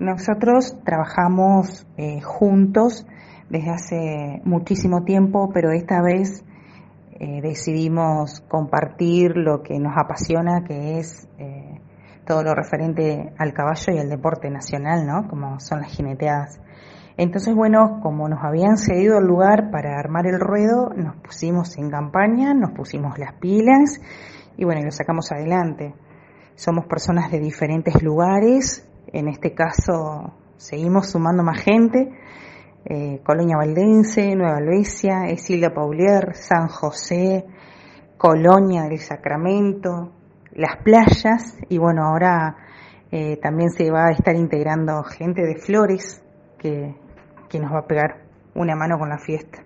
Nosotros trabajamos eh, juntos desde hace muchísimo tiempo, pero esta vez eh, decidimos compartir lo que nos apasiona, que es eh, todo lo referente al caballo y al deporte nacional, ¿no? Como son las jineteadas. Entonces, bueno, como nos habían cedido el lugar para armar el ruedo, nos pusimos en campaña, nos pusimos las pilas y bueno, lo sacamos adelante. Somos personas de diferentes lugares, en este caso seguimos sumando más gente, eh, Colonia Valdense, Nueva Albesia, Esilia Paulier, San José, Colonia del Sacramento, las playas y bueno, ahora eh, también se va a estar integrando gente de Flores que, que nos va a pegar una mano con la fiesta.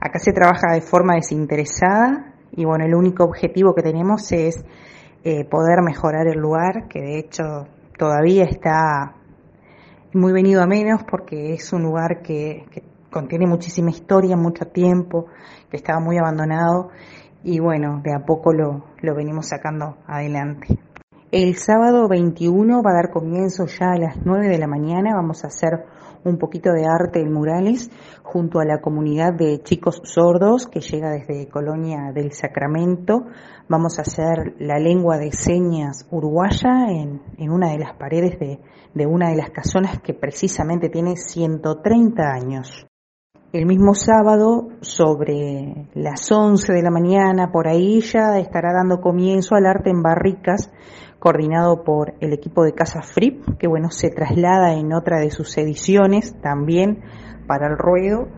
Acá se trabaja de forma desinteresada y bueno, el único objetivo que tenemos es eh, poder mejorar el lugar, que de hecho todavía está muy venido a menos porque es un lugar que, contiene muchísima historia, mucho tiempo, que estaba muy abandonado y bueno, de a poco lo, lo venimos sacando adelante. El sábado 21 va a dar comienzo ya a las 9 de la mañana, vamos a hacer un poquito de arte en murales junto a la comunidad de chicos sordos que llega desde Colonia del Sacramento. Vamos a hacer la lengua de señas uruguaya en, en una de las paredes de, de una de las casonas que precisamente tiene 130 años. El mismo sábado, sobre las 11 de la mañana, por ahí ya estará dando comienzo al arte en barricas coordinado por el equipo de Casa Fripp, que bueno, se traslada en otra de sus ediciones también para el ruedo.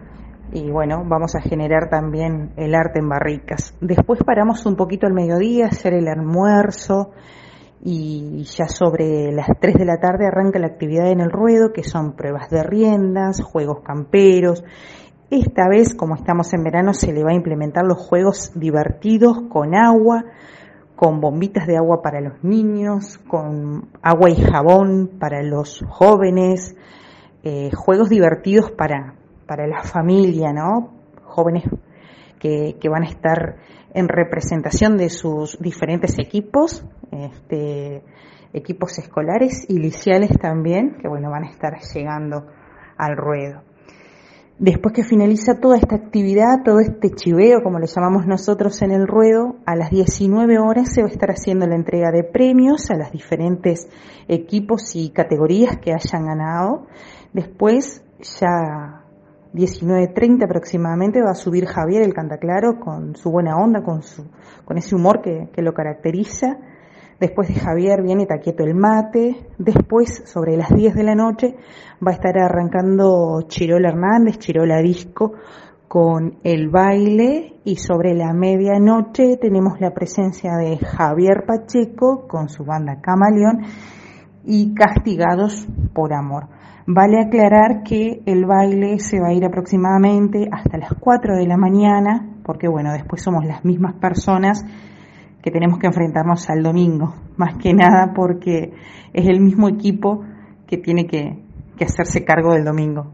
Y bueno, vamos a generar también el arte en barricas. Después paramos un poquito al mediodía, hacer el almuerzo y ya sobre las 3 de la tarde arranca la actividad en el ruedo, que son pruebas de riendas, juegos camperos. Esta vez, como estamos en verano, se le va a implementar los juegos divertidos con agua, con bombitas de agua para los niños, con agua y jabón para los jóvenes, eh, juegos divertidos para, para la familia, ¿no? Jóvenes que, que, van a estar en representación de sus diferentes equipos, este, equipos escolares y liciales también, que bueno, van a estar llegando al ruedo. Después que finaliza toda esta actividad, todo este chiveo, como le llamamos nosotros en el ruedo, a las 19 horas se va a estar haciendo la entrega de premios a los diferentes equipos y categorías que hayan ganado. Después, ya 19.30 aproximadamente, va a subir Javier el Cantaclaro con su buena onda, con, su, con ese humor que, que lo caracteriza Después de Javier viene Taquieto el Mate. Después, sobre las 10 de la noche, va a estar arrancando Chirola Hernández, Chirola Disco, con el baile. Y sobre la medianoche tenemos la presencia de Javier Pacheco con su banda Camaleón y Castigados por Amor. Vale aclarar que el baile se va a ir aproximadamente hasta las 4 de la mañana, porque bueno, después somos las mismas personas que tenemos que enfrentarnos al domingo, más que nada porque es el mismo equipo que tiene que, que hacerse cargo del domingo.